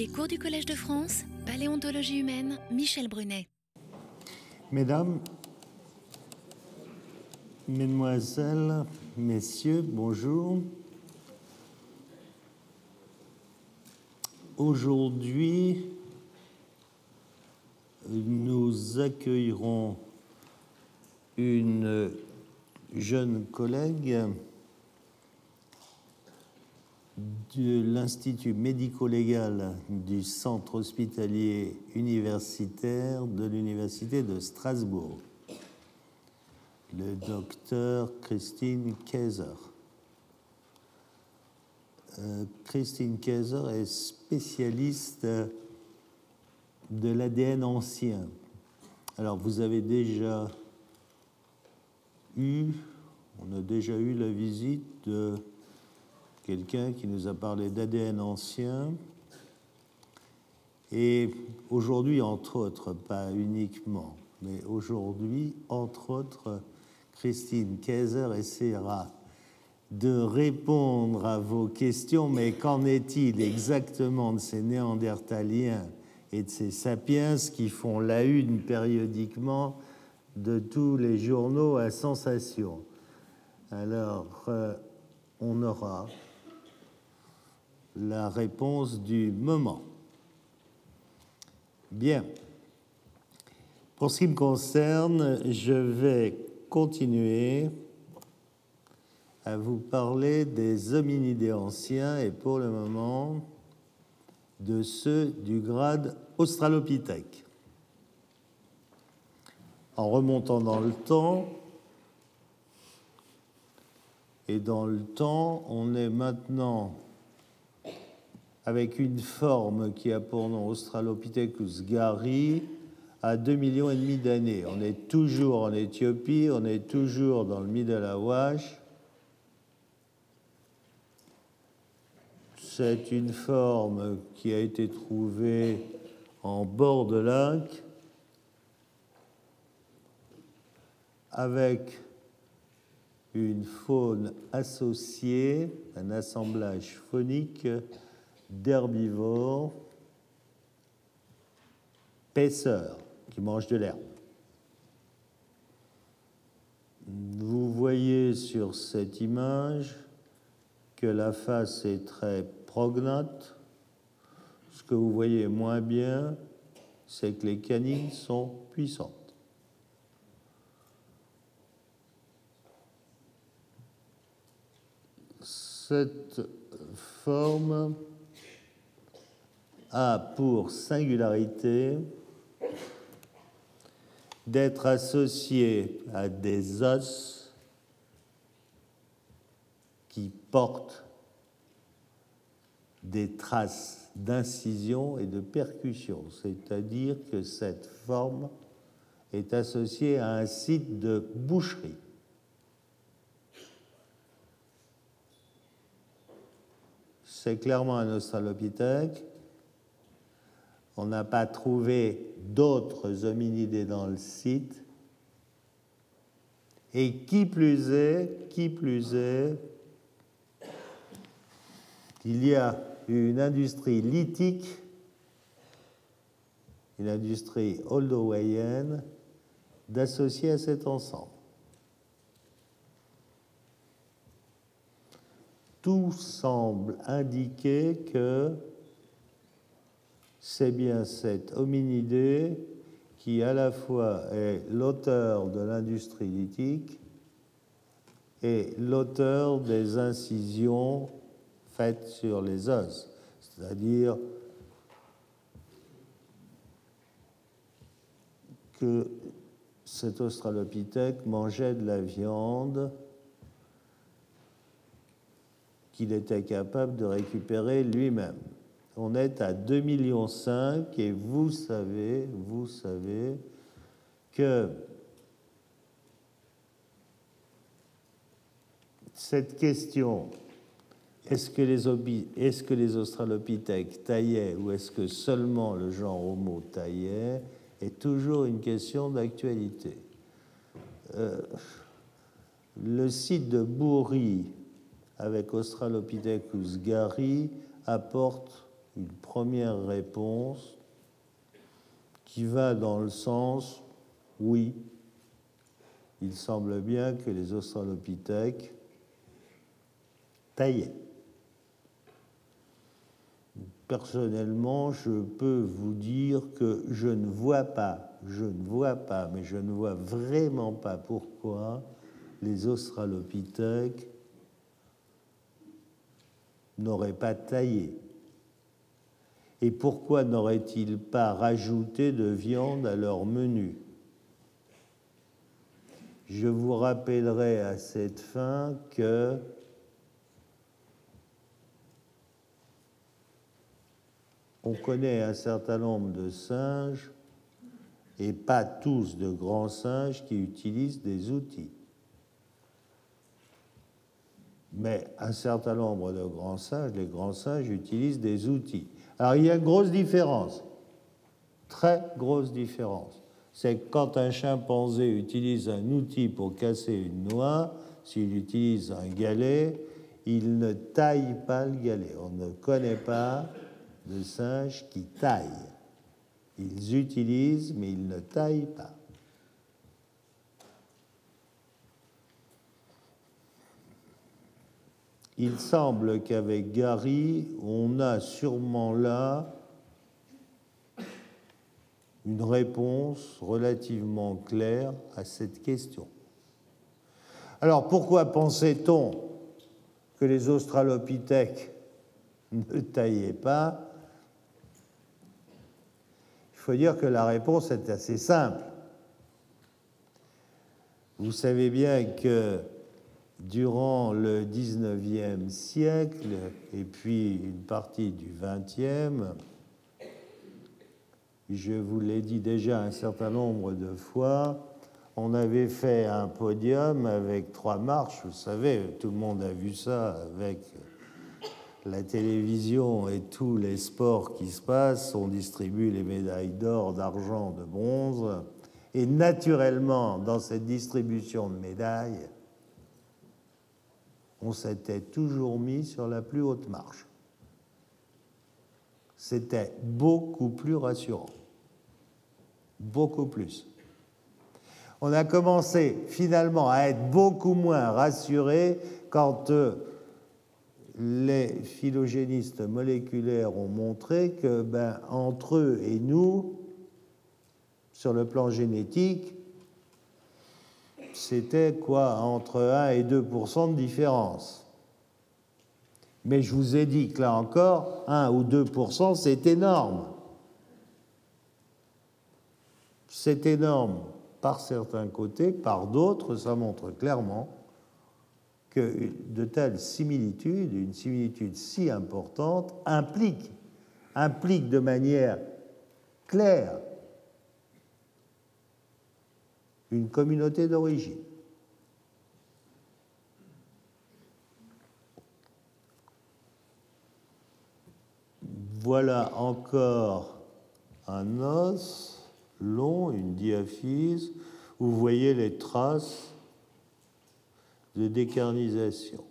Les cours du Collège de France, Paléontologie humaine, Michel Brunet. Mesdames, Mesdemoiselles, Messieurs, bonjour. Aujourd'hui, nous accueillerons une jeune collègue de l'Institut médico-légal du Centre hospitalier universitaire de l'Université de Strasbourg, le docteur Christine Kaiser. Euh, Christine Kaiser est spécialiste de l'ADN ancien. Alors, vous avez déjà eu, on a déjà eu la visite de quelqu'un qui nous a parlé d'ADN ancien. Et aujourd'hui, entre autres, pas uniquement, mais aujourd'hui, entre autres, Christine Kaiser essaiera de répondre à vos questions, mais qu'en est-il exactement de ces néandertaliens et de ces sapiens qui font la une périodiquement de tous les journaux à sensation? Alors, euh, on aura la réponse du moment. Bien. Pour ce qui me concerne, je vais continuer à vous parler des hominidés anciens et pour le moment de ceux du grade Australopithèque. En remontant dans le temps, et dans le temps, on est maintenant avec une forme qui a pour nom Australopithecus gari à 2 millions et demi d'années. On est toujours en Éthiopie, on est toujours dans le Middle Awash. C'est une forme qui a été trouvée en bord de lac avec une faune associée, un assemblage phonique d'herbivores paisseurs qui mangent de l'herbe. Vous voyez sur cette image que la face est très prognate. Ce que vous voyez moins bien, c'est que les canines sont puissantes. Cette forme a pour singularité d'être associé à des os qui portent des traces d'incision et de percussion, c'est-à-dire que cette forme est associée à un site de boucherie. C'est clairement un australopithèque on n'a pas trouvé d'autres hominidés dans le site. Et qui plus est, qui plus est, il y a une industrie lithique, une industrie oldowayenne, d'associer à cet ensemble. Tout semble indiquer que c'est bien cet hominidé qui à la fois est l'auteur de l'industrie lithique et l'auteur des incisions faites sur les os, c'est-à-dire que cet australopithèque mangeait de la viande qu'il était capable de récupérer lui-même on est à 2,5 millions et vous savez, vous savez que cette question, est-ce que, les australopithèques taillaient ou est-ce que seulement le genre Homo taillait, est toujours une question d'actualité. Euh, le site de Bourri avec Australopithecus gari apporte une première réponse qui va dans le sens oui, il semble bien que les australopithèques taillaient. Personnellement, je peux vous dire que je ne vois pas, je ne vois pas, mais je ne vois vraiment pas pourquoi les australopithèques n'auraient pas taillé. Et pourquoi n'auraient-ils pas rajouté de viande à leur menu? Je vous rappellerai à cette fin que on connaît un certain nombre de singes, et pas tous de grands singes, qui utilisent des outils. Mais un certain nombre de grands singes, les grands singes utilisent des outils. Alors il y a une grosse différence, très grosse différence. C'est que quand un chimpanzé utilise un outil pour casser une noix, s'il utilise un galet, il ne taille pas le galet. On ne connaît pas de singes qui taillent. Ils utilisent, mais ils ne taillent pas. Il semble qu'avec Gary, on a sûrement là une réponse relativement claire à cette question. Alors pourquoi pensait-on que les australopithèques ne taillaient pas? Il faut dire que la réponse est assez simple. Vous savez bien que durant le 19e siècle et puis une partie du 20e, je vous l'ai dit déjà un certain nombre de fois, on avait fait un podium avec trois marches, vous savez, tout le monde a vu ça avec la télévision et tous les sports qui se passent, on distribue les médailles d'or, d'argent, de bronze, et naturellement, dans cette distribution de médailles, on s'était toujours mis sur la plus haute marche. C'était beaucoup plus rassurant. Beaucoup plus. On a commencé finalement à être beaucoup moins rassuré quand euh, les phylogénistes moléculaires ont montré que ben, entre eux et nous, sur le plan génétique, c'était quoi Entre 1 et 2% de différence. Mais je vous ai dit que là encore, 1 ou 2% c'est énorme. C'est énorme par certains côtés, par d'autres, ça montre clairement que de telles similitudes, une similitude si importante, implique, implique de manière claire une communauté d'origine. Voilà encore un os long, une diaphyse, où vous voyez les traces de décarnisation.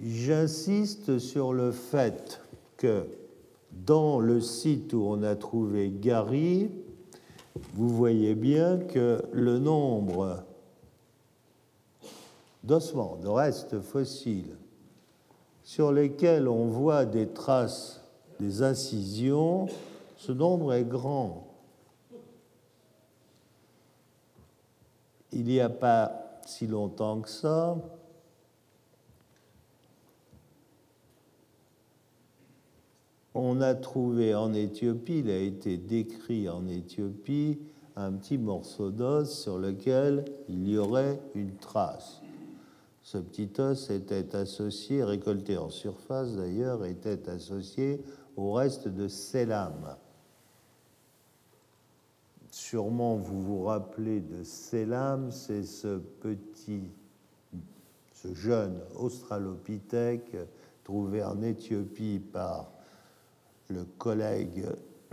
J'insiste sur le fait que dans le site où on a trouvé Gary, vous voyez bien que le nombre d'ossements, de restes fossiles, sur lesquels on voit des traces, des incisions, ce nombre est grand. Il n'y a pas si longtemps que ça, on a trouvé en Éthiopie, il a été décrit en Éthiopie, un petit morceau d'os sur lequel il y aurait une trace. Ce petit os était associé, récolté en surface d'ailleurs, était associé au reste de Selam. Sûrement vous vous rappelez de Selam, c'est ce petit, ce jeune australopithèque trouvé en Éthiopie par le collègue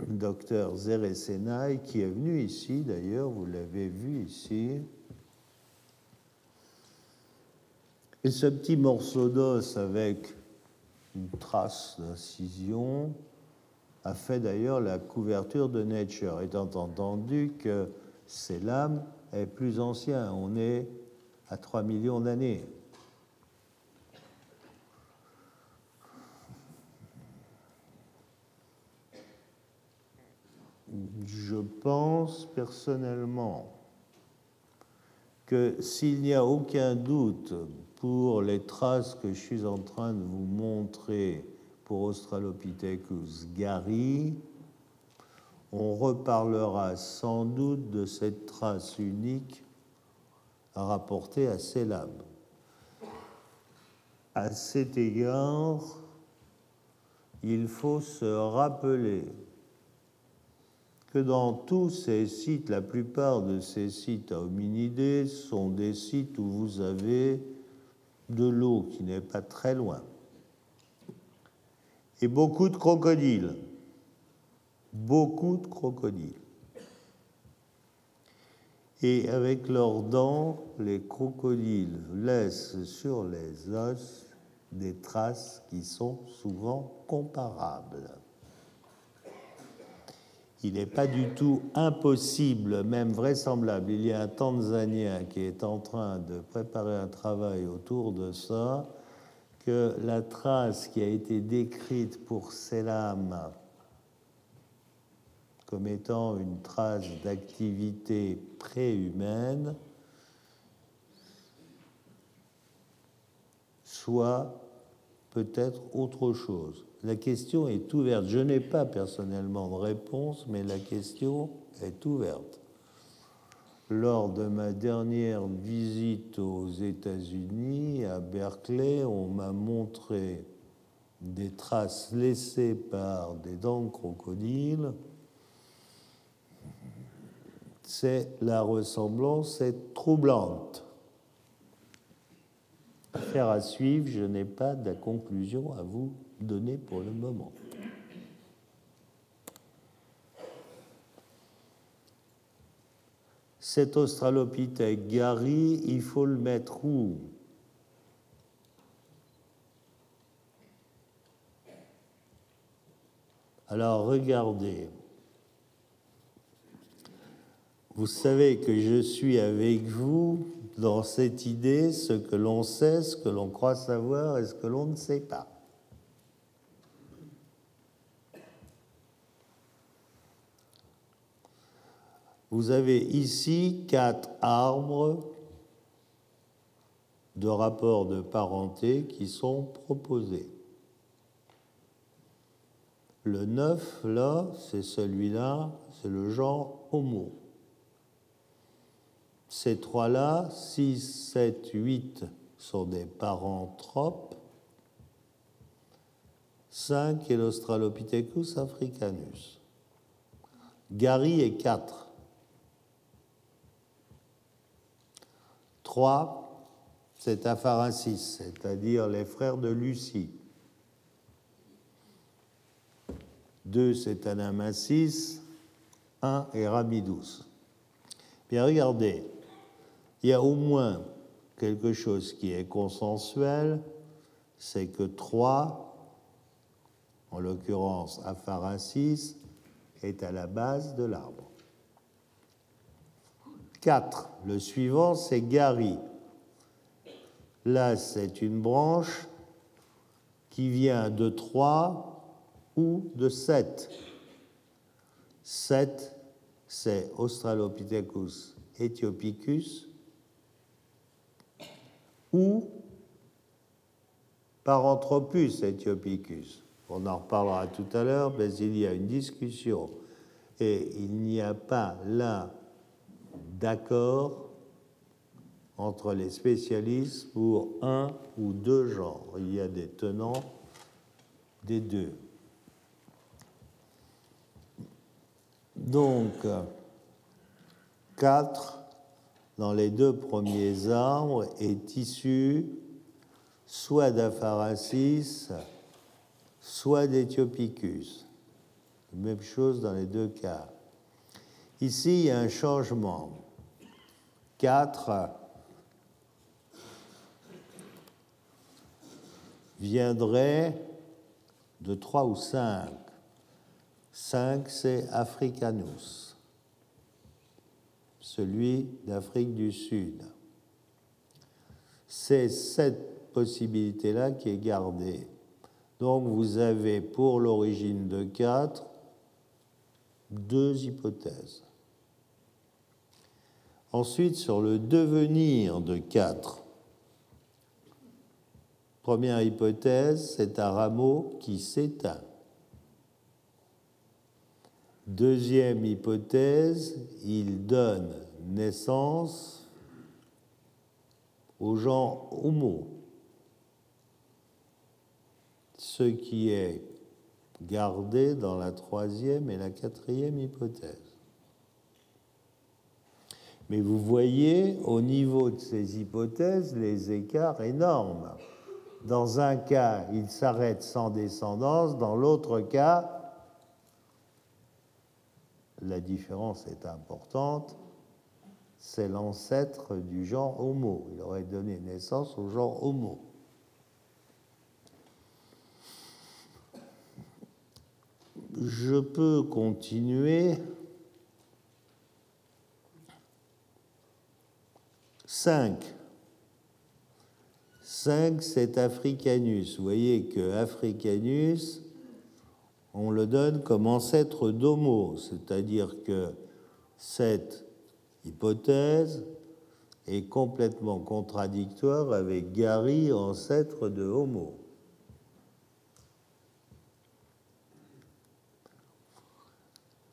docteur Zeresenay, qui est venu ici d'ailleurs, vous l'avez vu ici. Et ce petit morceau d'os avec une trace d'incision a fait d'ailleurs la couverture de Nature, étant entendu que ces lames est plus ancien. On est à 3 millions d'années. Je pense personnellement que s'il n'y a aucun doute pour les traces que je suis en train de vous montrer pour Australopithecus gary, on reparlera sans doute de cette trace unique rapportée à Selam. À cet égard, il faut se rappeler que dans tous ces sites, la plupart de ces sites à hominidés sont des sites où vous avez de l'eau qui n'est pas très loin et beaucoup de crocodiles beaucoup de crocodiles. Et avec leurs dents, les crocodiles laissent sur les os des traces qui sont souvent comparables. Il n'est pas du tout impossible, même vraisemblable. Il y a un Tanzanien qui est en train de préparer un travail autour de ça, que la trace qui a été décrite pour Selam comme étant une trace d'activité préhumaine, soit peut-être autre chose. La question est ouverte. Je n'ai pas personnellement de réponse, mais la question est ouverte. Lors de ma dernière visite aux États-Unis, à Berkeley, on m'a montré des traces laissées par des dents de crocodile c'est la ressemblance est troublante. Affaire à suivre, je n'ai pas de conclusion à vous donner pour le moment. Cet Australopithèque Gary, il faut le mettre où? Alors regardez, vous savez que je suis avec vous dans cette idée, ce que l'on sait, ce que l'on croit savoir et ce que l'on ne sait pas. Vous avez ici quatre arbres de rapports de parenté qui sont proposés. Le neuf, là, c'est celui-là, c'est le genre Homo. Ces trois-là, 6, 7, 8, sont des paranthropes. 5 est l'Australopithecus africanus. Gary est 4. 3, c'est Afarensis, c'est-à-dire les frères de Lucie. 2, c'est Anamasis. 1 est Ramidus. Bien, regardez, il y a au moins quelque chose qui est consensuel, c'est que 3, en l'occurrence Apharasis, est à la base de l'arbre. 4. Le suivant, c'est Gary. Là, c'est une branche qui vient de 3 ou de 7. 7, c'est Australopithecus ethiopicus ou Paranthropus ethiopicus. On en reparlera tout à l'heure, mais il y a une discussion et il n'y a pas là d'accord entre les spécialistes pour un ou deux genres. Il y a des tenants des deux. Donc, 4 dans les deux premiers arbres est issu soit d'apharasis, soit d'Ethiopicus. Même chose dans les deux cas. Ici, il y a un changement. 4 viendrait de trois ou cinq. Cinq, c'est Africanus, celui d'Afrique du Sud. C'est cette possibilité-là qui est gardée. Donc vous avez pour l'origine de 4 deux hypothèses. Ensuite, sur le devenir de 4, première hypothèse, c'est un rameau qui s'éteint. Deuxième hypothèse, il donne naissance au genre Homo, ce qui est gardé dans la troisième et la quatrième hypothèse. Mais vous voyez au niveau de ces hypothèses les écarts énormes. Dans un cas, il s'arrête sans descendance, dans l'autre cas, la différence est importante, c'est l'ancêtre du genre Homo. Il aurait donné naissance au genre Homo. Je peux continuer. 5. 5, c'est Africanus. Vous voyez que Africanus, on le donne comme ancêtre d'Homo, c'est-à-dire que cette hypothèse est complètement contradictoire avec Gary, ancêtre de Homo.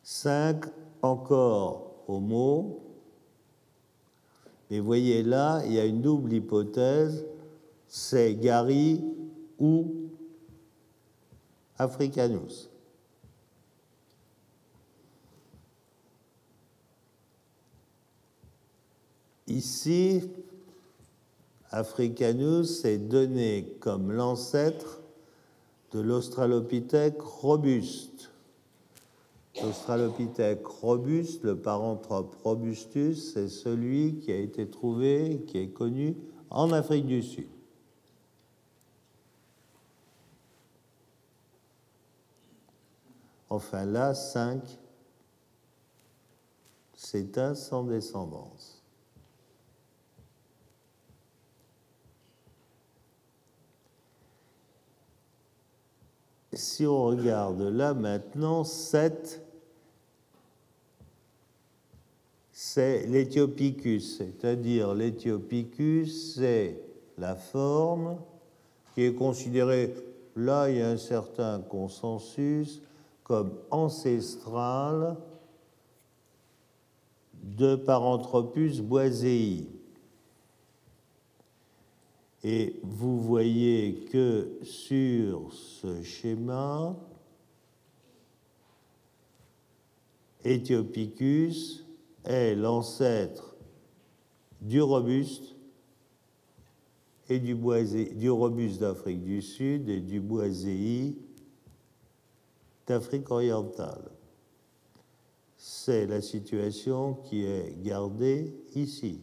Cinq, encore Homo. Mais voyez là, il y a une double hypothèse, c'est Gary ou Africanus. Ici, Africanus est donné comme l'ancêtre de l'Australopithèque robuste. L'Australopithèque robuste, le paranthrope robustus, c'est celui qui a été trouvé, qui est connu en Afrique du Sud. Enfin là, 5 un sans descendance. Si on regarde là maintenant, 7, c'est l'Ethiopicus, c'est-à-dire l'Ethiopicus, c'est la forme qui est considérée, là il y a un certain consensus, comme ancestral de Paranthropus boisei. Et vous voyez que sur ce schéma, Ethiopicus est l'ancêtre du robuste et du, du robuste d'Afrique du Sud et du boisei d'Afrique orientale. C'est la situation qui est gardée ici.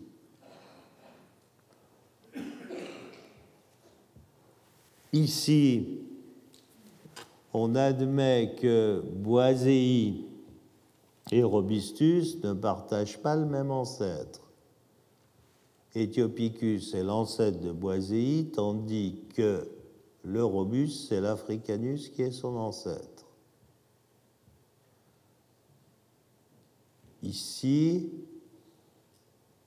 Ici, on admet que Boisei et Robustus ne partagent pas le même ancêtre. Ethiopicus est l'ancêtre de Boisei, tandis que le Robuste, c'est l'Africanus qui est son ancêtre. Ici,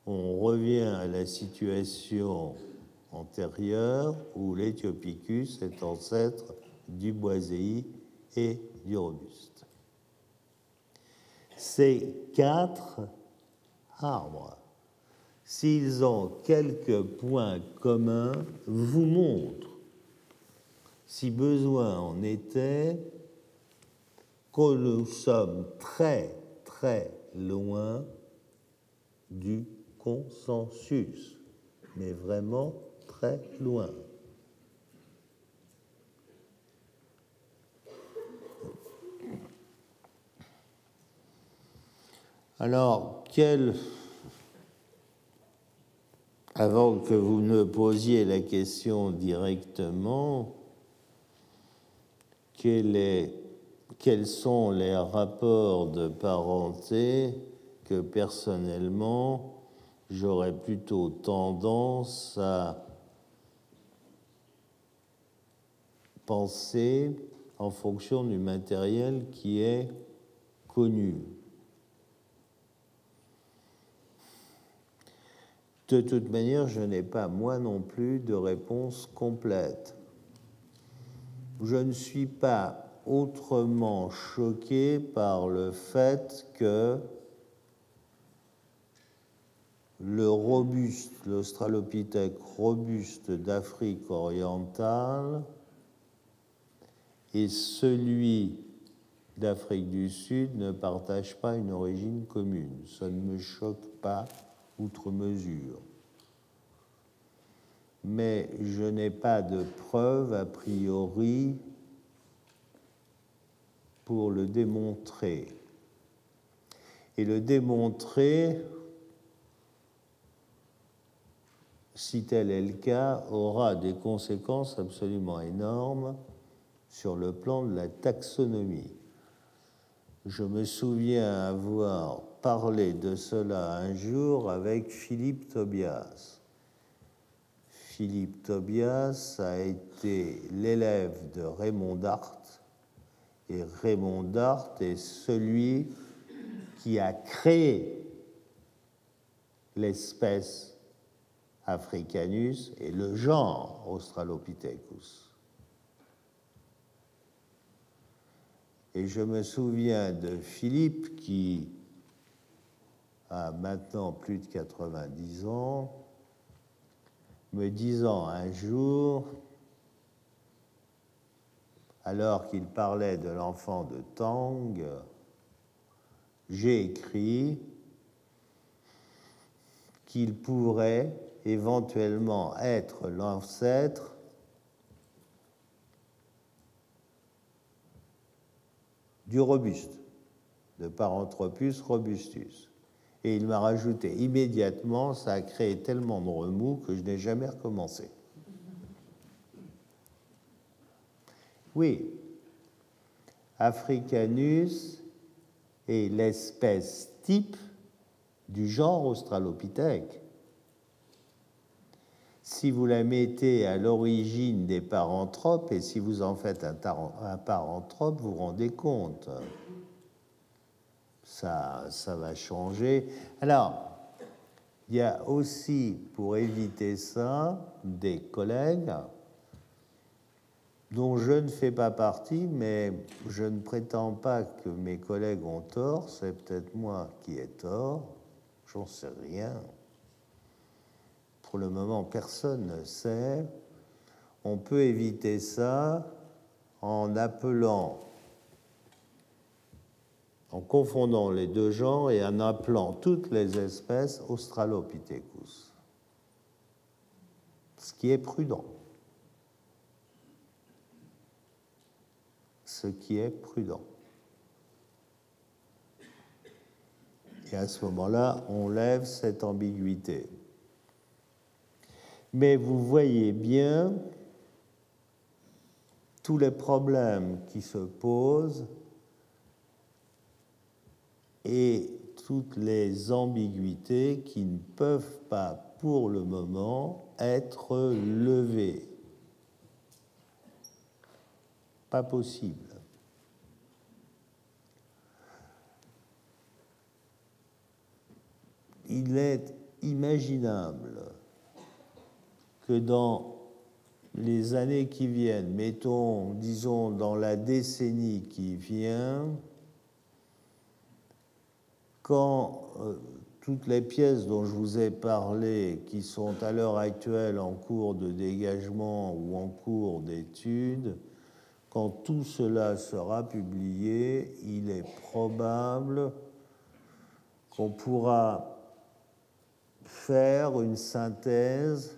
on revient à la situation antérieure où l'Ethiopicus est ancêtre du boisei et du robuste. Ces quatre arbres, s'ils ont quelques points communs, vous montrent, si besoin en était, que nous sommes très, très loin du consensus, mais vraiment très loin. Alors, avant que vous ne posiez la question directement, quels sont les rapports de parenté que personnellement j'aurais plutôt tendance à penser en fonction du matériel qui est connu? De toute manière, je n'ai pas, moi non plus, de réponse complète. Je ne suis pas autrement choqué par le fait que le robuste, l'australopithèque robuste d'Afrique orientale et celui d'Afrique du Sud ne partagent pas une origine commune. Ça ne me choque pas outre mesure. Mais je n'ai pas de preuve a priori pour le démontrer. Et le démontrer, si tel est le cas, aura des conséquences absolument énormes sur le plan de la taxonomie. Je me souviens avoir parlé de cela un jour avec Philippe Tobias. Philippe Tobias a été l'élève de Raymond Dart, et Raymond Dart est celui qui a créé l'espèce Africanus et le genre Australopithecus. Et je me souviens de Philippe qui a maintenant plus de 90 ans, me disant un jour, alors qu'il parlait de l'enfant de Tang, j'ai écrit qu'il pourrait éventuellement être l'ancêtre du robuste, de Paranthropus robustus. Et il m'a rajouté immédiatement, ça a créé tellement de remous que je n'ai jamais recommencé. Oui, Africanus est l'espèce type du genre Australopithèque si vous la mettez à l'origine des paranthropes, et si vous en faites un, paranthrope, vous vous rendez compte. Ça, va changer. Alors, il y a aussi, pour éviter ça, des collègues dont je ne fais pas partie, mais je ne prétends pas que mes collègues ont tort, c'est peut-être moi qui ai tort, j'en sais rien. Pour le moment personne ne sait, on peut éviter ça en appelant, en confondant les deux genres et en appelant toutes les espèces Australopithecus. Ce qui est prudent. Ce qui est prudent. Et à ce moment-là, on lève cette ambiguïté. Mais vous voyez bien tous les problèmes qui se posent et toutes les ambiguïtés qui ne peuvent pas pour le moment être levées. Pas possible. Il est imaginable que dans les années qui viennent, mettons, disons, dans la décennie qui vient, quand euh, toutes les pièces dont je vous ai parlé, qui sont à l'heure actuelle en cours de dégagement ou en cours d'étude, quand tout cela sera publié, il est probable qu'on pourra faire une synthèse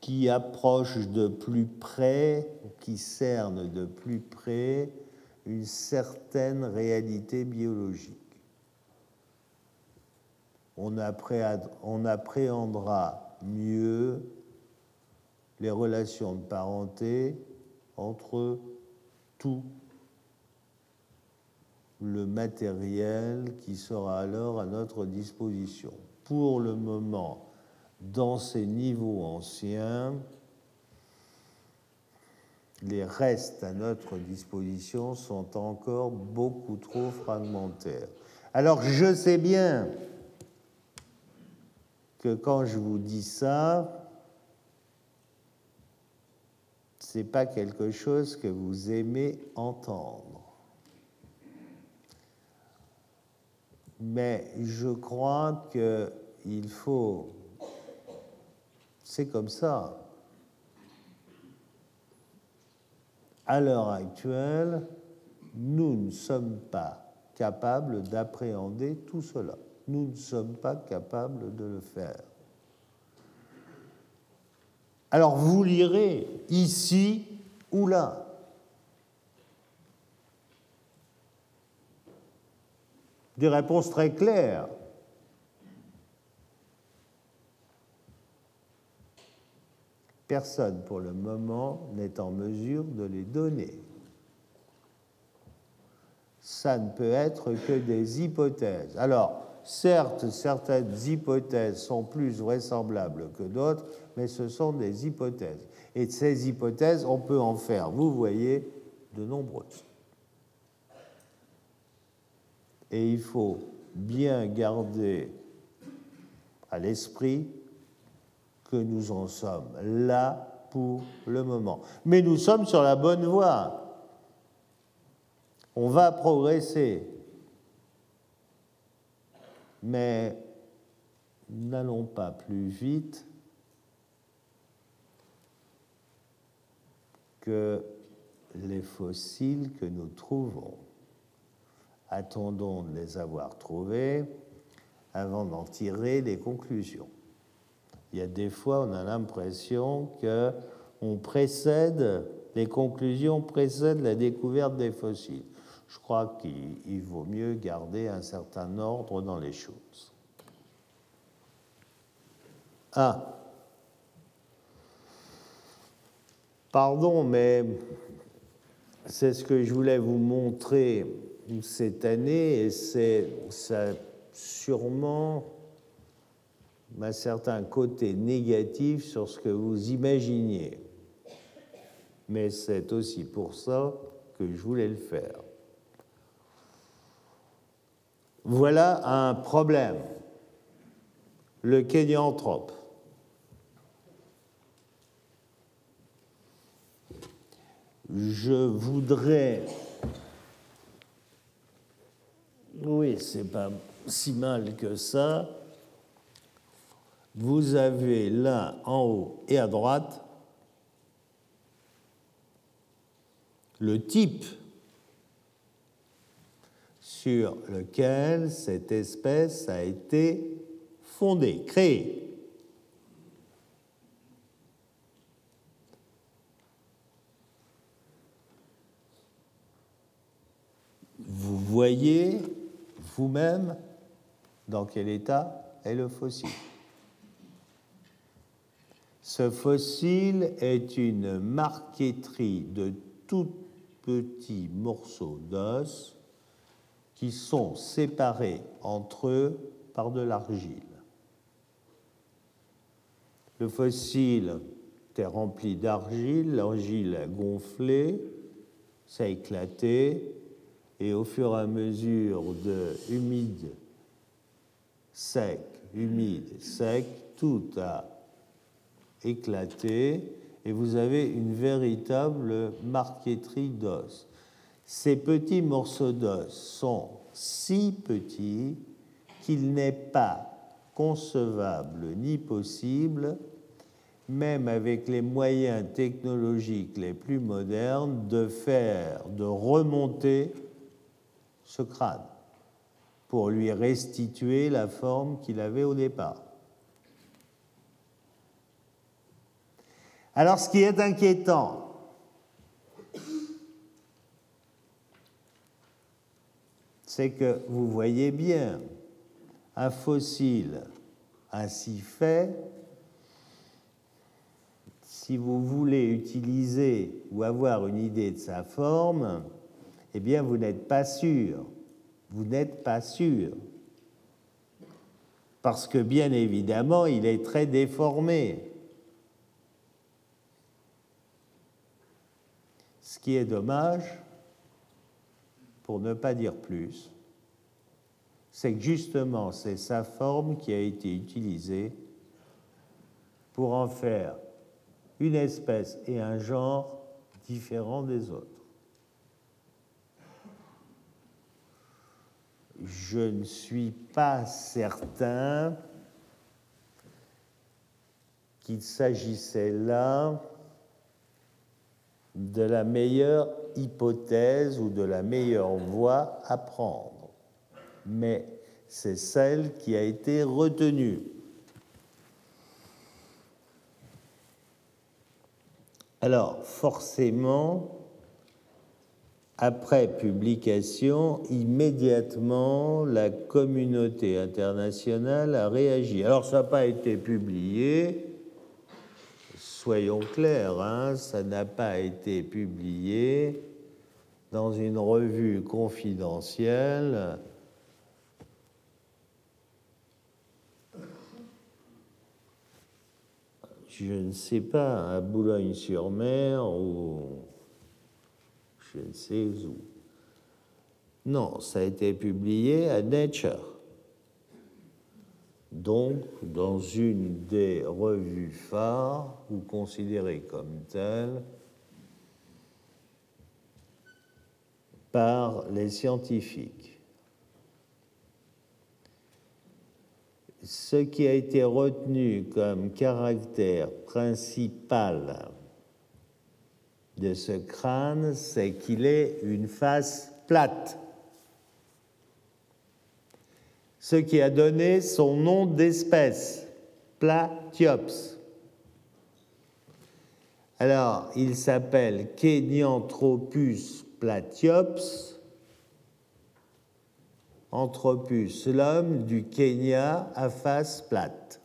qui approche de plus près, qui cerne de plus près une certaine réalité biologique. On, appréhendra mieux les relations de parenté entre tout le matériel qui sera alors à notre disposition. Pour le moment, dans ces niveaux anciens, les restes à notre disposition sont encore beaucoup trop fragmentaires. Alors je sais bien que quand je vous dis ça, ce n'est pas quelque chose que vous aimez entendre. Mais je crois qu'il faut... C'est comme ça. À l'heure actuelle, nous ne sommes pas capables d'appréhender tout cela. Nous ne sommes pas capables de le faire. Alors vous lirez ici ou là. Des réponses très claires. Personne pour le moment n'est en mesure de les donner. Ça ne peut être que des hypothèses. Alors, certes, certaines hypothèses sont plus vraisemblables que d'autres, mais ce sont des hypothèses. Et ces hypothèses, on peut en faire, vous voyez, de nombreuses. Et il faut bien garder à l'esprit que nous en sommes là pour le moment. Mais nous sommes sur la bonne voie. On va progresser. Mais n'allons pas plus vite que les fossiles que nous trouvons. Attendons de les avoir trouvés avant d'en tirer des conclusions. Il y a des fois, on a l'impression que on précède, les conclusions précèdent la découverte des fossiles. Je crois qu'il vaut mieux garder un certain ordre dans les choses. Ah, Pardon, mais c'est ce que je voulais vous montrer cette année et c'est sûrement un certain côté négatif sur ce que vous imaginiez. Mais c'est aussi pour ça que je voulais le faire. Voilà un problème, le kédianthrope. je voudrais. Oui, c'est pas si mal que ça. Vous avez là en haut et à droite le type sur lequel cette espèce a été fondée, créée. vous voyez vous-même dans quel état est le fossile. Ce fossile est une marqueterie de tout petits morceaux d'os qui sont séparés entre eux par de l'argile. Le fossile est rempli d'argile, l'argile a gonflé, ça éclaté, et au fur et à mesure de humide, sec, humide, sec, tout a éclaté et vous avez une véritable marqueterie d'os. Ces petits morceaux d'os sont si petits qu'il n'est pas concevable ni possible, même avec les moyens technologiques les plus modernes, de faire, de remonter ce crâne pour lui restituer la forme qu'il avait au départ. Alors ce qui est inquiétant, c'est que vous voyez bien un fossile ainsi fait, si vous voulez utiliser ou avoir une idée de sa forme, eh bien, vous n'êtes pas sûr. Vous n'êtes pas sûr. Parce que, bien évidemment, il est très déformé. Ce qui est dommage, pour ne pas dire plus, c'est que justement, c'est sa forme qui a été utilisée pour en faire une espèce et un genre différents des autres. Je ne suis pas certain qu'il s'agissait là de la meilleure hypothèse ou de la meilleure voie à prendre, mais c'est celle qui a été retenue. Alors, forcément, après publication, immédiatement, la communauté internationale a réagi. Alors, ça n'a pas été publié, soyons clairs, hein, ça n'a pas été publié dans une revue confidentielle je ne sais pas, à Boulogne-sur-Mer ou je ne sais où. Non, ça a été publié à Nature. Donc, dans une des revues phares, ou considérée comme telle, par les scientifiques. ce qui a été retenu comme caractère principal de ce crâne, c'est qu'il est une face plate. Ce qui a donné son nom d'espèce, Platyops. Alors, il s'appelle Kenyanthropus platyops Anthropus, l'homme du Kenya à face plate.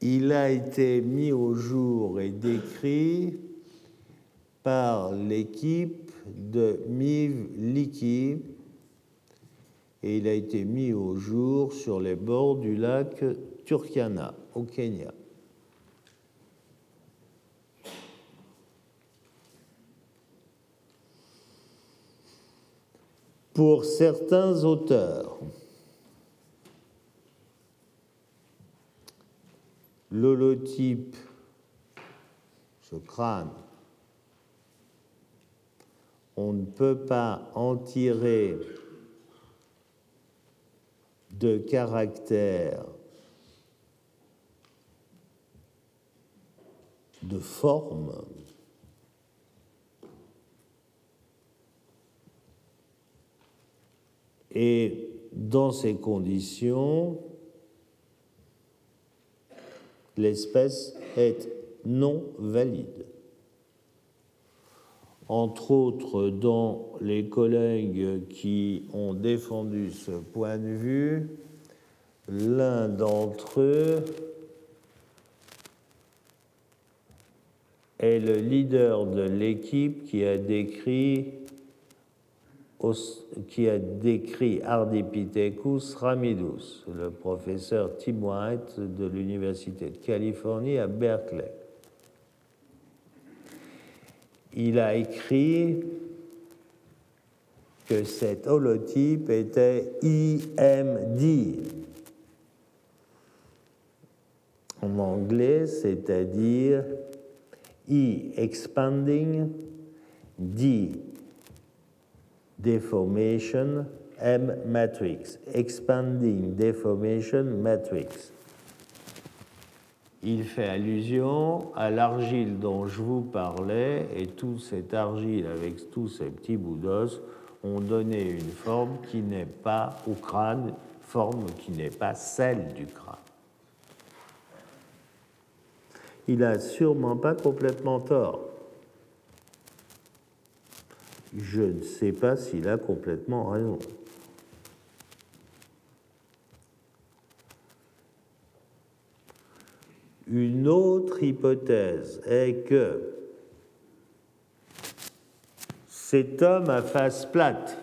Il a été mis au jour et décrit par l'équipe de Miv Liki et il a été mis au jour sur les bords du lac Turkana au Kenya. pour certains auteurs. L'holotype, ce crâne, on ne peut pas en tirer de caractère de forme Et dans ces conditions, l'espèce est non valide. Entre autres, dans les collègues qui ont défendu ce point de vue, l'un d'entre eux est le leader de l'équipe qui a décrit qui a décrit Ardipithecus ramidus, le professeur Tim White de l'Université de Californie à Berkeley. Il a écrit que cet holotype était IMD en anglais, c'est-à-dire I expanding, D deformation M matrix, expanding deformation matrix. Il fait allusion à l'argile dont je vous parlais, et toute cette argile avec tous ces petits bouts d'os ont donné une forme qui n'est pas au crâne, forme qui n'est pas celle du crâne. Il n'a sûrement pas complètement tort je ne sais pas s'il a complètement raison. Une autre hypothèse est que cet homme à face plate,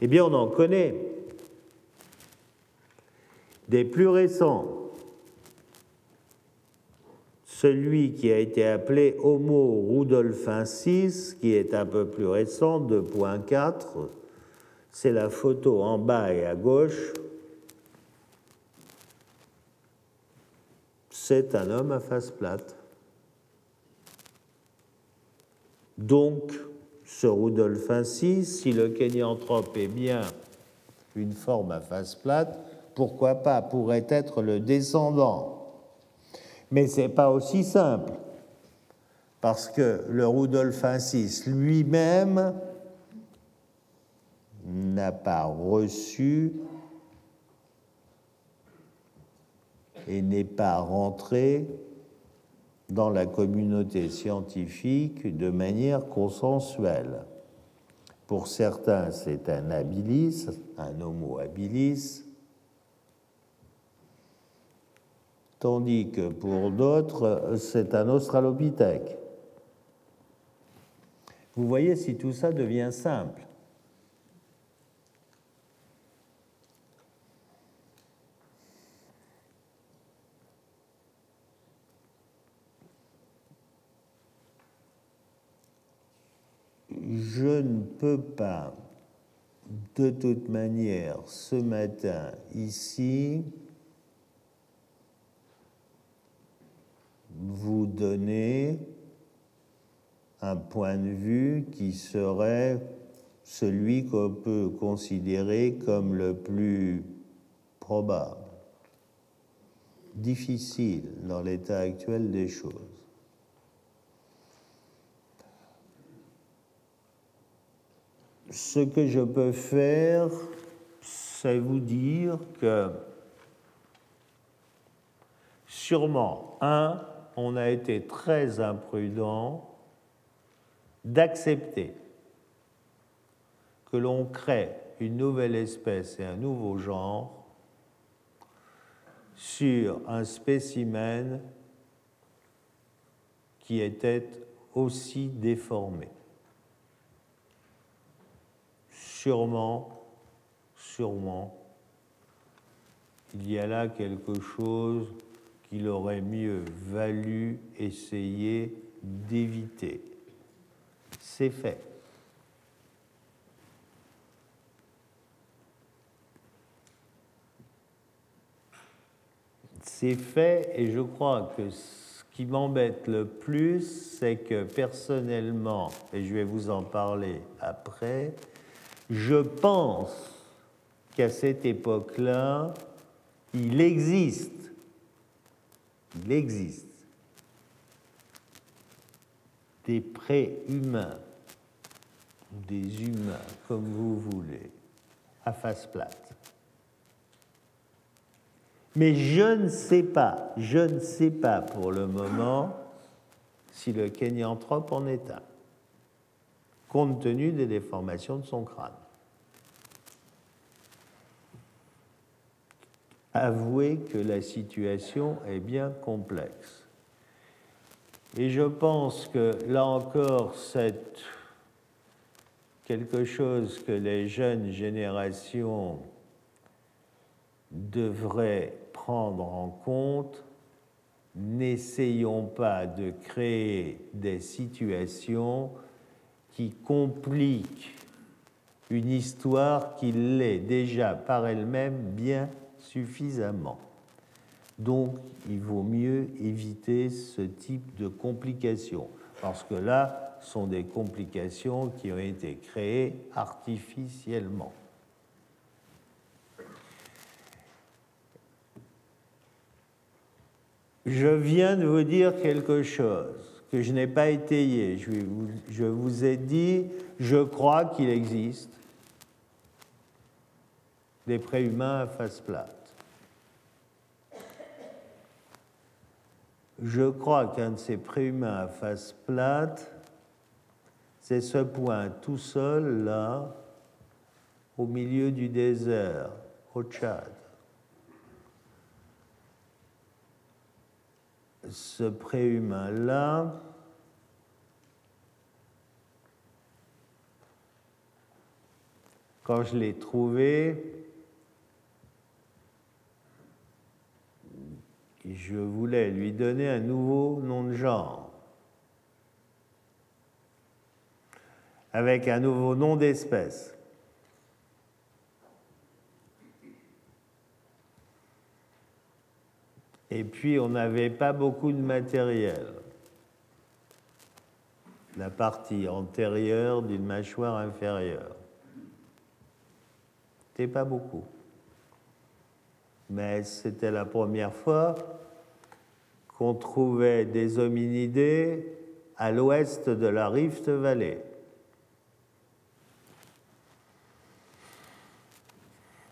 eh bien on en connaît des plus récents celui qui a été appelé Homo rudolfensis, qui est un peu plus récent, 2.4. C'est la photo en bas et à gauche. C'est un homme à face plate. Donc, ce rudolfensis, si le kénianthrope est bien une forme à face plate, pourquoi pas pourrait être le descendant mais ce n'est pas aussi simple, parce que le Rudolfensis lui-même n'a pas reçu et n'est pas rentré dans la communauté scientifique de manière consensuelle. Pour certains, c'est un habilis, un homo habilis, tandis que pour d'autres, c'est un australopithèque. Vous voyez si tout ça devient simple. Je ne peux pas, de toute manière, ce matin, ici, vous donner un point de vue qui serait celui qu'on peut considérer comme le plus probable, difficile dans l'état actuel des choses. Ce que je peux faire, c'est vous dire que sûrement, un, on a été très imprudent d'accepter que l'on crée une nouvelle espèce et un nouveau genre sur un spécimen qui était aussi déformé. Sûrement, sûrement, il y a là quelque chose il aurait mieux valu essayer d'éviter. C'est fait. C'est fait et je crois que ce qui m'embête le plus, c'est que personnellement, et je vais vous en parler après, je pense qu'à cette époque-là, il existe il existe des préhumains, des humains, comme vous voulez, à face plate. Mais je ne sais pas, je ne sais pas pour le moment si le kénianthrope en est un, compte tenu des déformations de son crâne. avouer que la situation est bien complexe. Et je pense que là encore, c'est quelque chose que les jeunes générations devraient prendre en compte. N'essayons pas de créer des situations qui compliquent une histoire qui l'est déjà par elle-même bien suffisamment. Donc, il vaut mieux éviter ce type de complications, parce que là, sont des complications qui ont été créées artificiellement. Je viens de vous dire quelque chose je n'ai pas étayé. Je vous ai dit, je crois qu'il existe des préhumains à face plate. Je crois qu'un de ces préhumains à face plate, c'est ce point tout seul là, au milieu du désert, au Tchad. Ce préhumain-là, quand je l'ai trouvé, je voulais lui donner un nouveau nom de genre, avec un nouveau nom d'espèce. Et puis, on n'avait pas beaucoup de matériel. La partie antérieure d'une mâchoire inférieure. C'était pas beaucoup. Mais c'était la première fois qu'on trouvait des hominidés à l'ouest de la Rift Valley.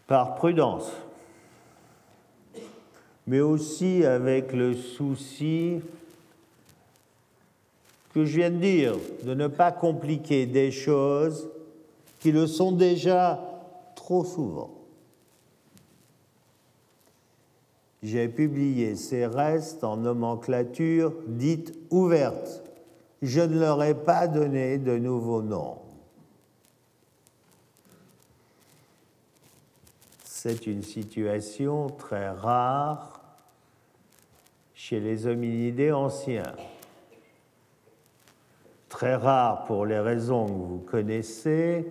Par prudence, mais aussi avec le souci que je viens de dire, de ne pas compliquer des choses qui le sont déjà trop souvent. J'ai publié ces restes en nomenclature dite ouverte. Je ne leur ai pas donné de nouveaux noms. C'est une situation très rare chez les hominidés anciens. Très rare pour les raisons que vous connaissez.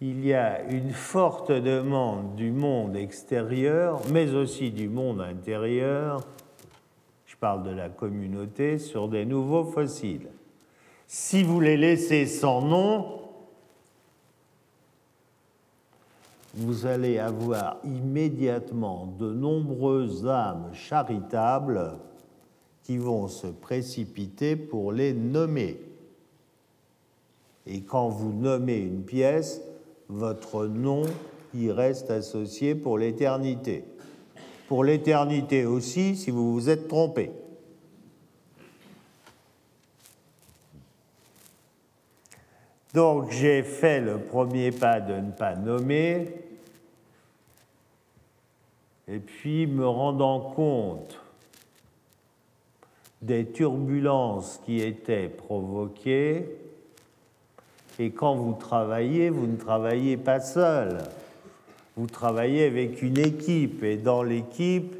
Il y a une forte demande du monde extérieur, mais aussi du monde intérieur, je parle de la communauté, sur des nouveaux fossiles. Si vous les laissez sans nom, vous allez avoir immédiatement de nombreuses âmes charitables qui vont se précipiter pour les nommer. Et quand vous nommez une pièce, votre nom y reste associé pour l'éternité. Pour l'éternité aussi si vous vous êtes trompé. Donc j'ai fait le premier pas de ne pas nommer, et puis me rendant compte des turbulences qui étaient provoquées, et quand vous travaillez, vous ne travaillez pas seul, vous travaillez avec une équipe, et dans l'équipe,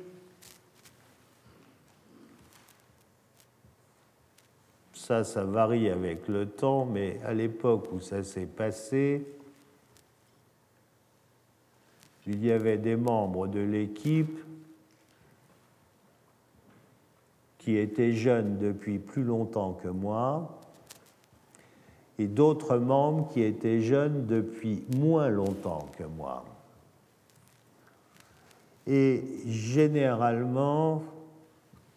ça, ça varie avec le temps, mais à l'époque où ça s'est passé, il y avait des membres de l'équipe qui étaient jeunes depuis plus longtemps que moi et d'autres membres qui étaient jeunes depuis moins longtemps que moi. Et généralement,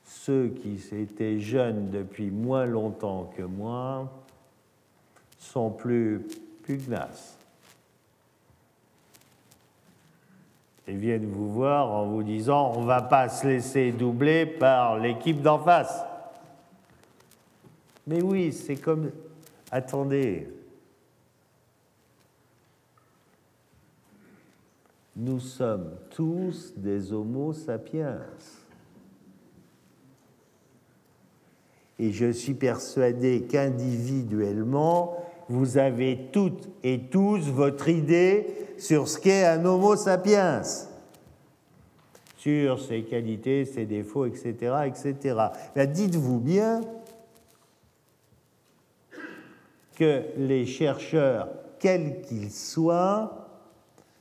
ceux qui étaient jeunes depuis moins longtemps que moi sont plus pugnaces. Et viennent vous voir en vous disant on ne va pas se laisser doubler par l'équipe d'en face. Mais oui, c'est comme... Attendez. Nous sommes tous des Homo sapiens. Et je suis persuadé qu'individuellement, vous avez toutes et tous votre idée sur ce qu'est un Homo sapiens, sur ses qualités, ses défauts, etc. etc. dites-vous bien que les chercheurs, quels qu'ils soient,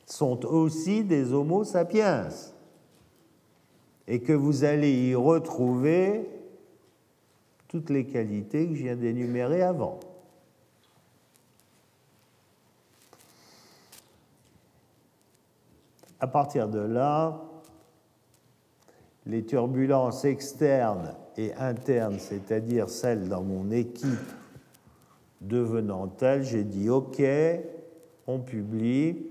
sont aussi des Homo sapiens et que vous allez y retrouver toutes les qualités que je viens d'énumérer avant. À partir de là, les turbulences externes et internes, c'est-à-dire celles dans mon équipe devenant telles, j'ai dit OK, on publie,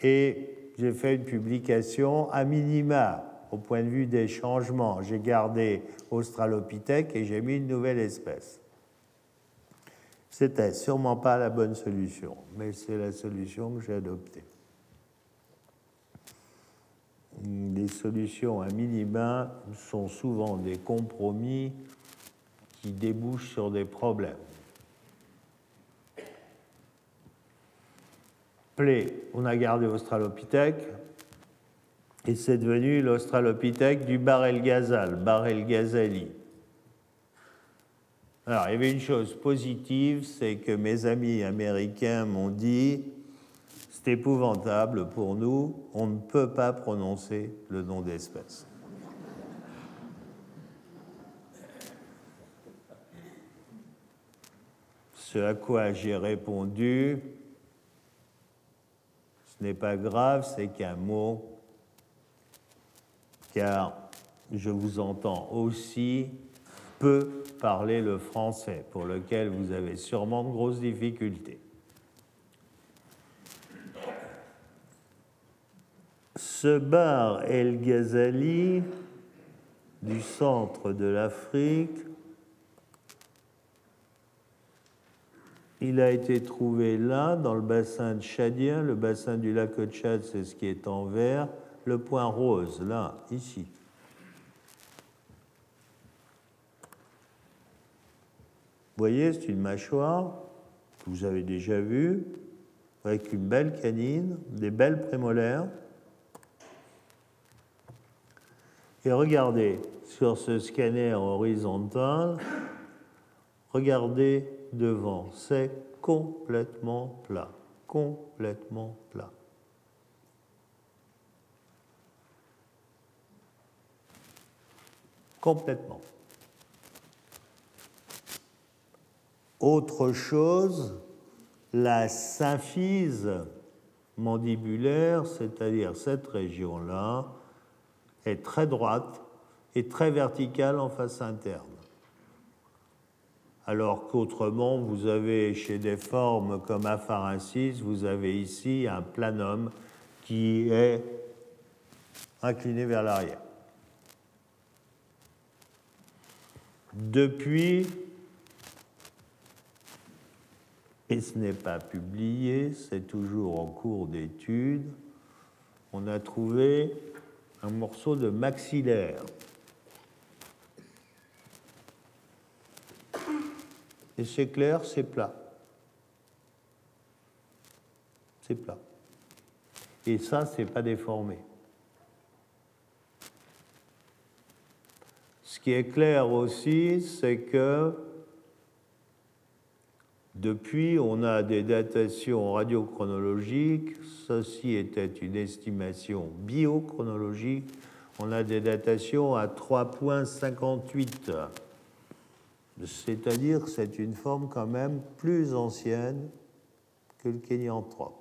et j'ai fait une publication à minima au point de vue des changements. J'ai gardé Australopithèque et j'ai mis une nouvelle espèce. C'était sûrement pas la bonne solution, mais c'est la solution que j'ai adoptée. Les solutions à minima sont souvent des compromis qui débouchent sur des problèmes. On a gardé Australopithèque, et c'est devenu l'Australopithèque du Bar el Ghazal, Bar el Ghazali. Alors, il y avait une chose positive, c'est que mes amis américains m'ont dit c'est épouvantable pour nous, on ne peut pas prononcer le nom d'espèce. Ce à quoi j'ai répondu, ce n'est pas grave, c'est qu'un mot, car je vous entends aussi peu parler le français, pour lequel vous avez sûrement de grosses difficultés. Ce bar El Ghazali du centre de l'Afrique, il a été trouvé là, dans le bassin tchadien. Le bassin du lac Tchad, c'est ce qui est en vert. Le point rose, là, ici. Vous voyez, c'est une mâchoire que vous avez déjà vue, avec une belle canine, des belles prémolaires. Et regardez sur ce scanner horizontal, regardez devant, c'est complètement plat, complètement plat. Complètement. Autre chose, la symphyse mandibulaire, c'est-à-dire cette région-là, est très droite et très verticale en face interne. Alors qu'autrement, vous avez chez des formes comme apharensis, vous avez ici un planum qui est incliné vers l'arrière. Depuis, et ce n'est pas publié, c'est toujours en cours d'étude, on a trouvé un morceau de maxillaire. Et c'est clair, c'est plat. C'est plat. Et ça, c'est pas déformé. Ce qui est clair aussi, c'est que depuis, on a des datations radiochronologiques. Ceci était une estimation biochronologique. On a des datations à 3,58. C'est-à-dire que c'est une forme quand même plus ancienne que le kénianthrope.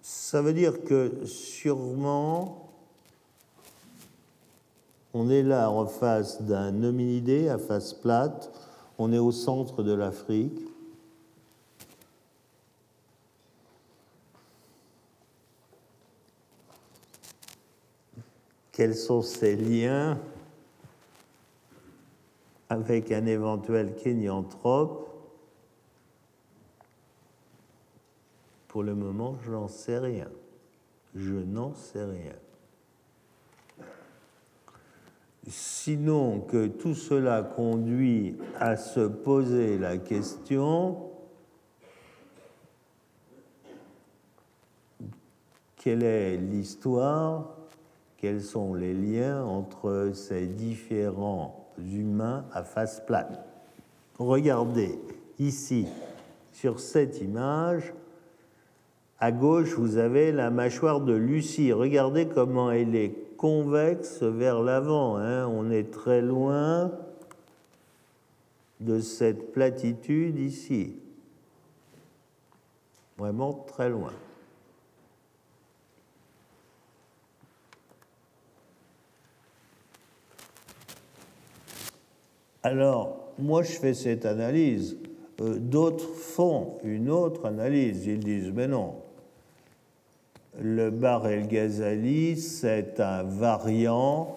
Ça veut dire que sûrement on est là en face d'un hominidé à face plate, on est au centre de l'Afrique. Quels sont ces liens avec un éventuel kénianthrope Pour le moment, je n'en sais rien. Je n'en sais rien sinon que tout cela conduit à se poser la question quelle est l'histoire, quels sont les liens entre ces différents humains à face plate. Regardez ici, sur cette image, à gauche, vous avez la mâchoire de Lucie. Regardez comment elle est convexe vers l'avant. Hein. On est très loin de cette platitude ici. Vraiment très loin. Alors, moi, je fais cette analyse. Euh, d'autres font une autre analyse. Ils disent, mais non, le Bar el Ghazali, c'est un variant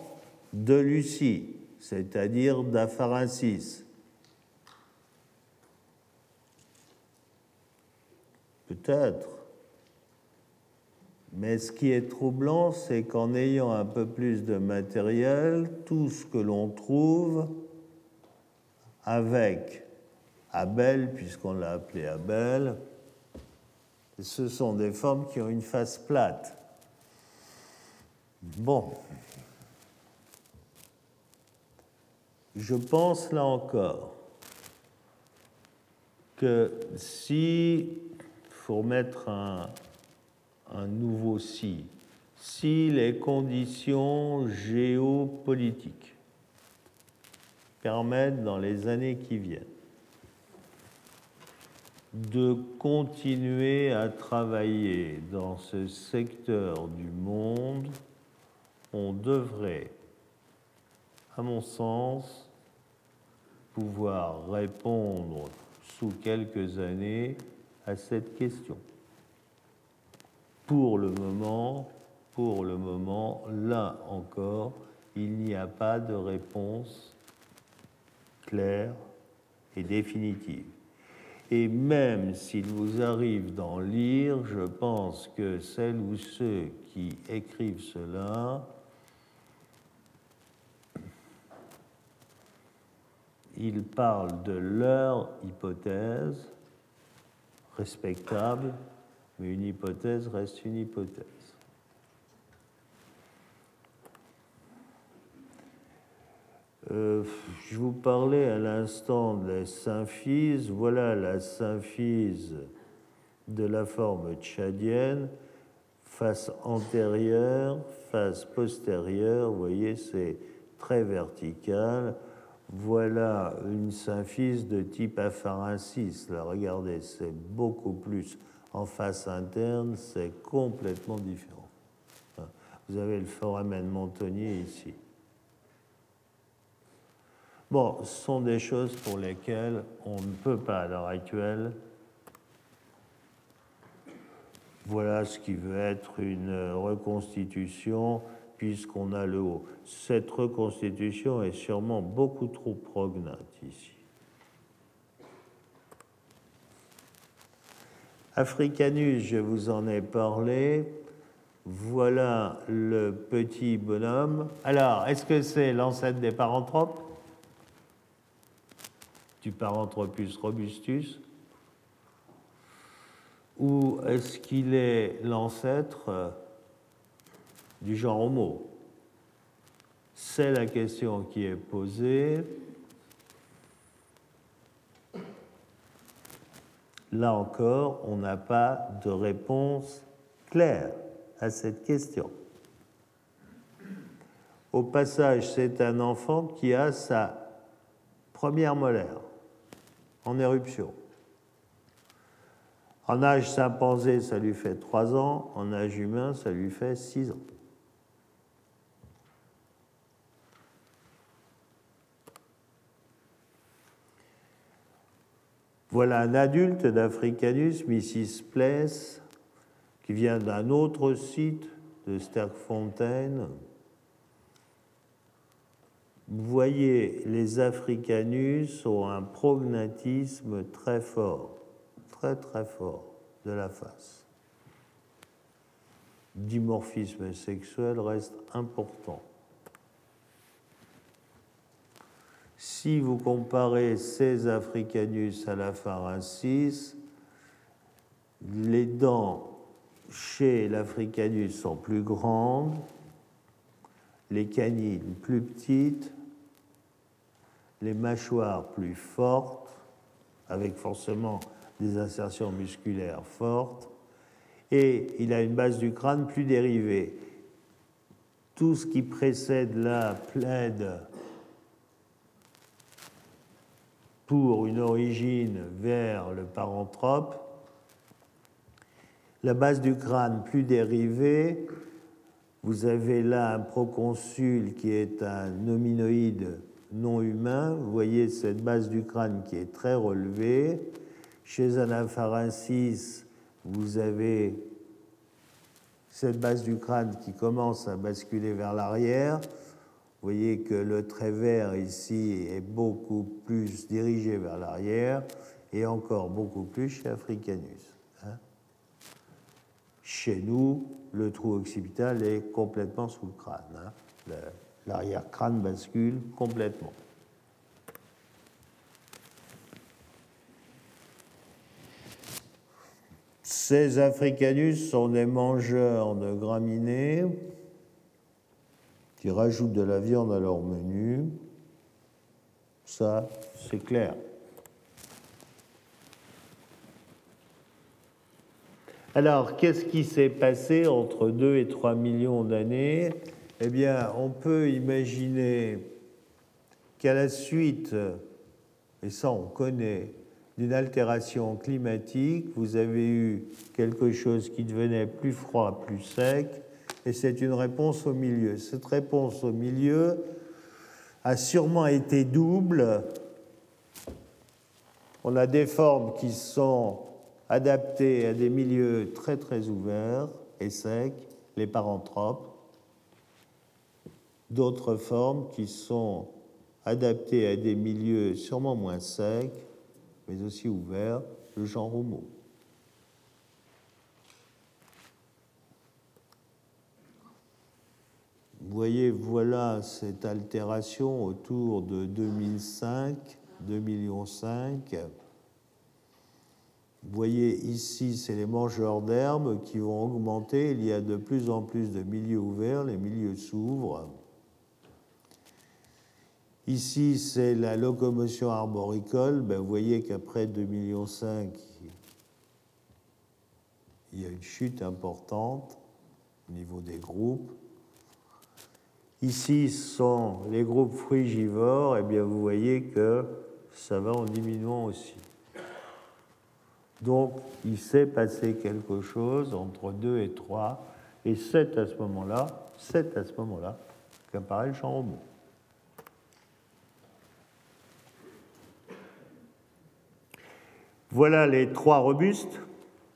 de Lucie, c'est-à-dire d'Apharensis. Peut-être. Mais ce qui est troublant, c'est qu'en ayant un peu plus de matériel, tout ce que l'on trouve avec Abel, puisqu'on l'a appelé Abel, ce sont des formes qui ont une face plate. Bon. Je pense là encore que si, faut mettre un, un nouveau si, si les conditions géopolitiques permettent dans les années qui viennent de continuer à travailler dans ce secteur du monde, on devrait, à mon sens, pouvoir répondre sous quelques années à cette question. Pour le moment, pour le moment, là encore, il n'y a pas de réponse claire et définitive. Et même s'il vous arrive d'en lire, je pense que celles ou ceux qui écrivent cela ils parlent de leur hypothèse respectable, mais une hypothèse reste une hypothèse. Euh, je vous parlais à l'instant de la symphyse. Voilà la symphyse de la forme tchadienne, face antérieure, face postérieure. Vous voyez, c'est très vertical. Voilà une symphyse de type apharensis. Là, regardez, c'est beaucoup plus en face interne, c'est complètement différent. Vous avez le foramen montonnier ici. Bon, ce sont des choses pour lesquelles on ne peut pas à l'heure actuelle. Voilà ce qui veut être une reconstitution puisqu'on a le haut. Cette reconstitution est sûrement beaucoup trop prognate ici. Africanus, je vous en ai parlé. Voilà le petit bonhomme. Alors, est-ce que c'est l'ancêtre des paranthropes? Du Paranthropus robustus Ou est-ce qu'il est, l'ancêtre euh, du genre Homo? C'est la question qui est posée. Là encore, on n'a pas de réponse claire à cette question. Au passage, c'est un enfant qui a sa première molaire en éruption. En âge chimpanzé, ça lui fait 3 ans, en âge humain, ça lui fait 6 ans. Voilà un adulte d'Africanus Mrs. Place qui vient d'un autre site de Sterkfontein, vous voyez, les africanus ont un prognatisme très fort, très très fort de la face. Dimorphisme sexuel reste important. Si vous comparez ces africanus à la pharensis, les dents chez l'africanus sont plus grandes, les canines plus petites, les mâchoires plus fortes, avec forcément des insertions musculaires fortes, et il a une base du crâne plus dérivée. Tout ce qui précède là plaide pour une origine vers le paranthrope. La base du crâne plus dérivée vous avez là un proconsul qui est un hominoïde non humain. Vous voyez cette base du crâne qui est très relevée. Chez un vous avez cette base du crâne qui commence à basculer vers l'arrière. Vous voyez que le trait vert ici est beaucoup plus dirigé vers l'arrière et encore beaucoup plus chez Africanus. Chez nous, le trou occipital est complètement sous le crâne. Hein. L'arrière-crâne bascule complètement. Ces africanus sont des mangeurs de graminées qui rajoutent de la viande à leur menu. Ça, c'est clair. Alors, qu'est-ce qui s'est passé entre 2 et 3 millions d'années? Eh bien, on peut imaginer qu'à la suite, et ça on connaît, d'une altération climatique, vous avez eu quelque chose qui devenait plus froid, plus sec, et c'est une réponse au milieu. Cette réponse au milieu a sûrement été double. On a des formes qui sont adaptées à des milieux très très ouverts et secs, les paranthropes, d'autres formes qui sont adaptées à des milieux sûrement moins secs, mais aussi ouverts, le genre Homo. Vous voyez, voilà cette altération autour de 2005, 2,5 millions. Vous voyez ici, c'est les mangeurs d'herbes qui vont augmenter. Il y a de plus en plus de milieux ouverts, les milieux s'ouvrent. Ici, c'est la locomotion arboricole. Ben, vous voyez qu'après 2,5 millions, il y a une chute importante au niveau des groupes. Ici sont les groupes frugivores, et eh bien vous voyez que ça va en diminuant aussi. Donc il s'est passé quelque chose entre 2 et 3, et 7 à ce moment-là, 7 à ce moment-là, qu'apparaît le champ robot. Voilà les trois robustes.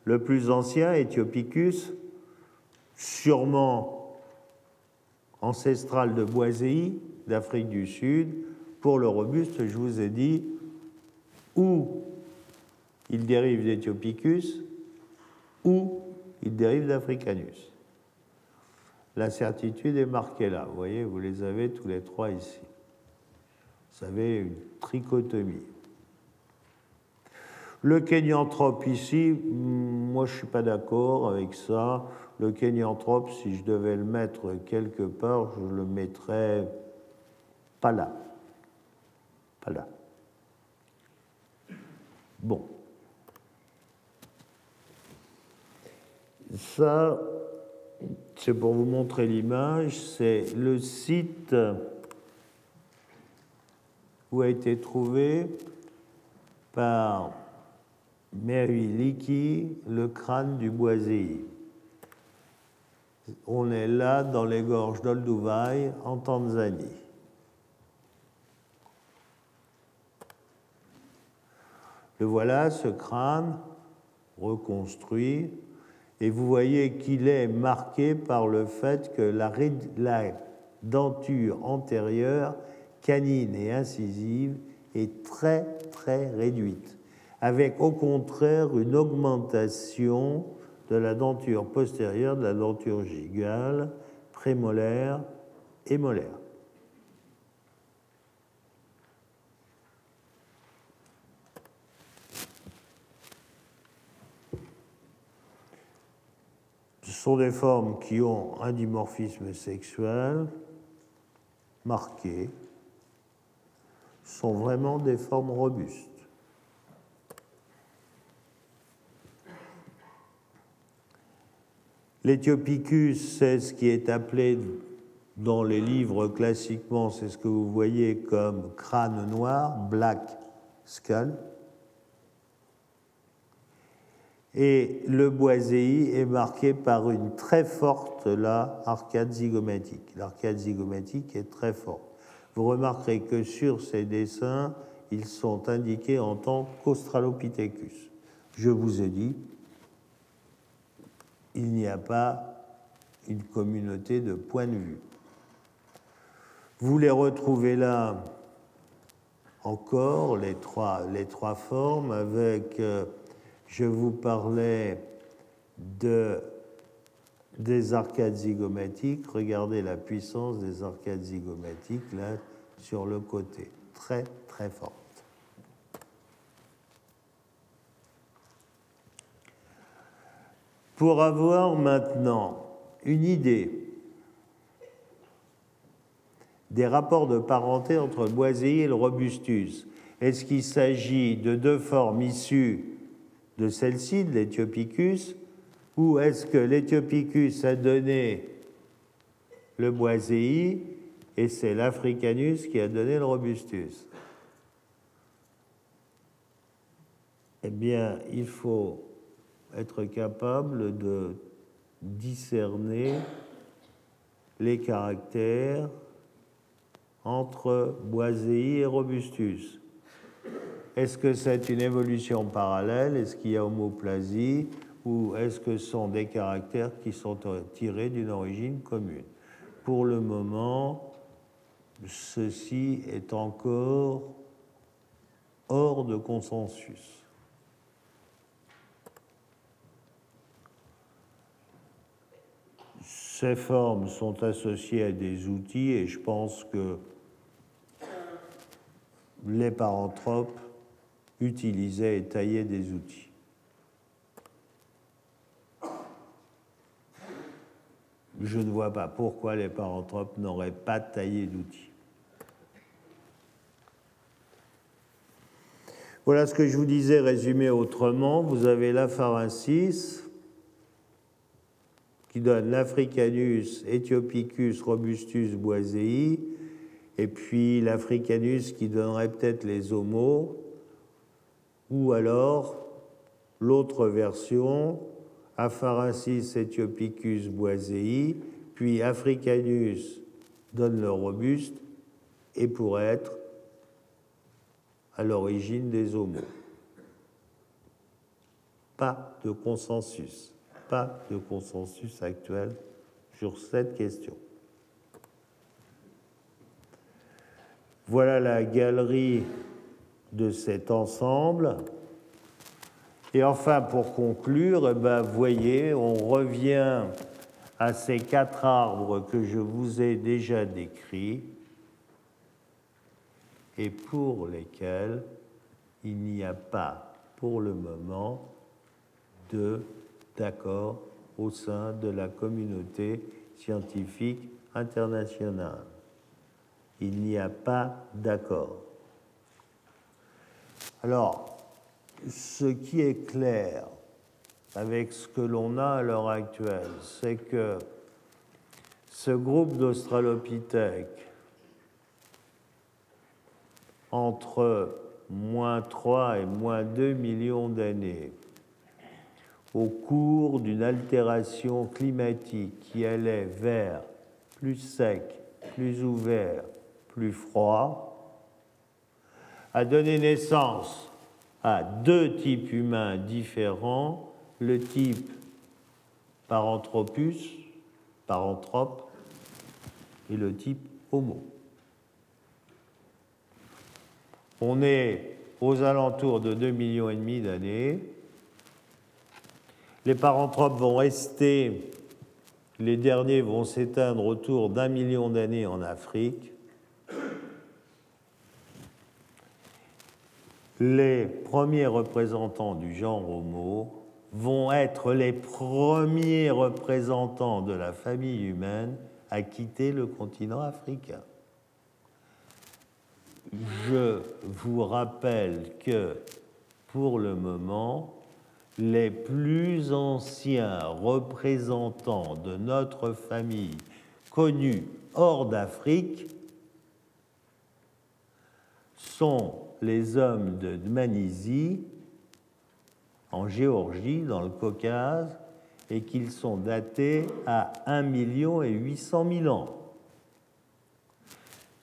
Le plus ancien, Ethiopicus, sûrement ancestral de Boiséi, d'Afrique du Sud. Pour le robuste, je vous ai dit où il dérive d'Ethiopicus ou il dérive d'Africanus. L'incertitude est marquée là. Vous voyez, vous les avez tous les trois ici. Vous avez une trichotomie. Le kénianthrope ici, moi je ne suis pas d'accord avec ça. Le kénianthrope, si je devais le mettre quelque part, je le mettrais pas là. Pas là. Bon. Ça, c'est pour vous montrer l'image, c'est le site où a été trouvé par Mary Leakey le crâne du boisé. On est là dans les gorges d'Olduvai, en Tanzanie. Le voilà, ce crâne reconstruit, et vous voyez qu'il est marqué par le fait que la, denture antérieure, canine et incisive, est très très réduite, avec au contraire une augmentation de la denture postérieure de la denture gigale, prémolaire et molaire. Ce sont des formes qui ont un dimorphisme sexuel marqué, sont vraiment des formes robustes. L'Ethiopicus, c'est ce qui est appelé dans les livres classiquement, c'est ce que vous voyez comme crâne noir, black skull. Et le boiséi est marqué par une très forte là, arcade zygomatique. L'arcade zygomatique est très forte. Vous remarquerez que sur ces dessins, ils sont indiqués en tant qu'Australopithecus. Je vous ai dit, il n'y a pas une communauté de points de vue. Vous les retrouvez là encore, les trois, les trois formes, avec, euh, je vous parlais de des arcades zygomatiques. Regardez la puissance des arcades zygomatiques là sur le côté. Très, très forte. Pour avoir maintenant une idée des rapports de parenté entre le boiséi et le robustus, est-ce qu'il s'agit de deux formes issues de celle-ci, de l'Ethiopicus, ou est-ce que l'Ethiopicus a donné le boiséi et c'est l'Africanus qui a donné le robustus? Eh bien, il faut être capable de discerner les caractères entre boiséi et robustus. Est-ce que c'est une évolution parallèle? Est-ce qu'il y a homoplasie? Ou est-ce que ce sont des caractères qui sont tirés d'une origine commune? Pour le moment, ceci est encore hors de consensus. Ces formes sont associées à des outils et je pense que les paranthropes utilisaient et taillaient des outils. Je ne vois pas pourquoi les paranthropes n'auraient pas taillé d'outils. Voilà ce que je vous disais résumé autrement. Vous avez l'apharensis qui donne l'Africanus Ethiopicus robustus boisei et puis l'Africanus qui donnerait peut-être les homos, ou alors l'autre version, Apharensis Ethiopicus boisei, puis Africanus donne le robuste et pourrait être à l'origine des homos. Pas de consensus, pas de consensus actuel sur cette question. Voilà la galerie de cet ensemble. Et enfin, pour conclure, eh ben, voyez, on revient à ces quatre arbres que je vous ai déjà décrits et pour lesquels il n'y a pas pour le moment de d'accord au sein de la communauté scientifique internationale il n'y a pas d'accord. Alors, ce qui est clair avec ce que l'on a à l'heure actuelle, c'est que ce groupe d'Australopithèques, entre moins 3 et moins 2 millions d'années, au cours d'une altération climatique qui allait vers plus sec, plus ouvert, plus froid, a donné naissance à deux types humains différents, le type Paranthropus, paranthrope, et le type Homo. On est aux alentours de 2,5 millions et demi d'années. Les paranthropes vont rester, les derniers vont s'éteindre autour d'un million d'années en Afrique. Les premiers représentants du genre Homo vont être les premiers représentants de la famille humaine à quitter le continent africain. Je vous rappelle que pour le moment, les plus anciens représentants de notre famille connus hors d'Afrique sont les hommes de Dmanisi en Géorgie, dans le Caucase, et qu'ils sont datés à 1 million et 800 000 ans.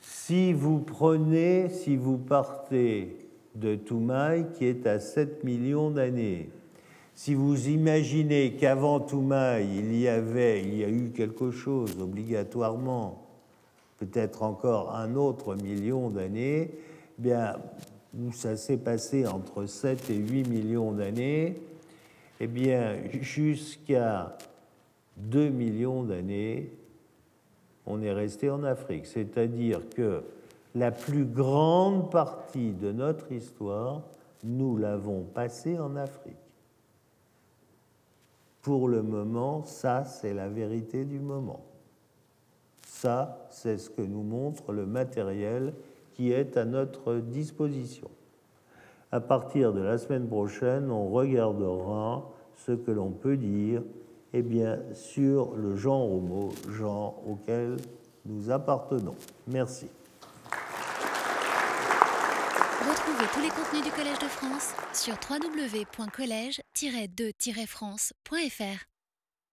Si vous prenez, si vous partez de Toumaï, qui est à 7 millions d'années, si vous imaginez qu'avant Toumaï, il y avait, il y a eu quelque chose obligatoirement, peut-être encore un autre million d'années, bien, où ça s'est passé entre 7 et 8 millions d'années, eh bien, jusqu'à 2 millions d'années, on est resté en Afrique. C'est-à-dire que la plus grande partie de notre histoire, nous l'avons passée en Afrique. Pour le moment, ça, c'est la vérité du moment. Ça, c'est ce que nous montre le matériel qui est à notre disposition. À partir de la semaine prochaine, on regardera ce que l'on peut dire eh bien, sur le genre homo, genre auquel nous appartenons. Merci. Retrouvez tous les contenus du Collège de France sur www.colège-2-france.fr.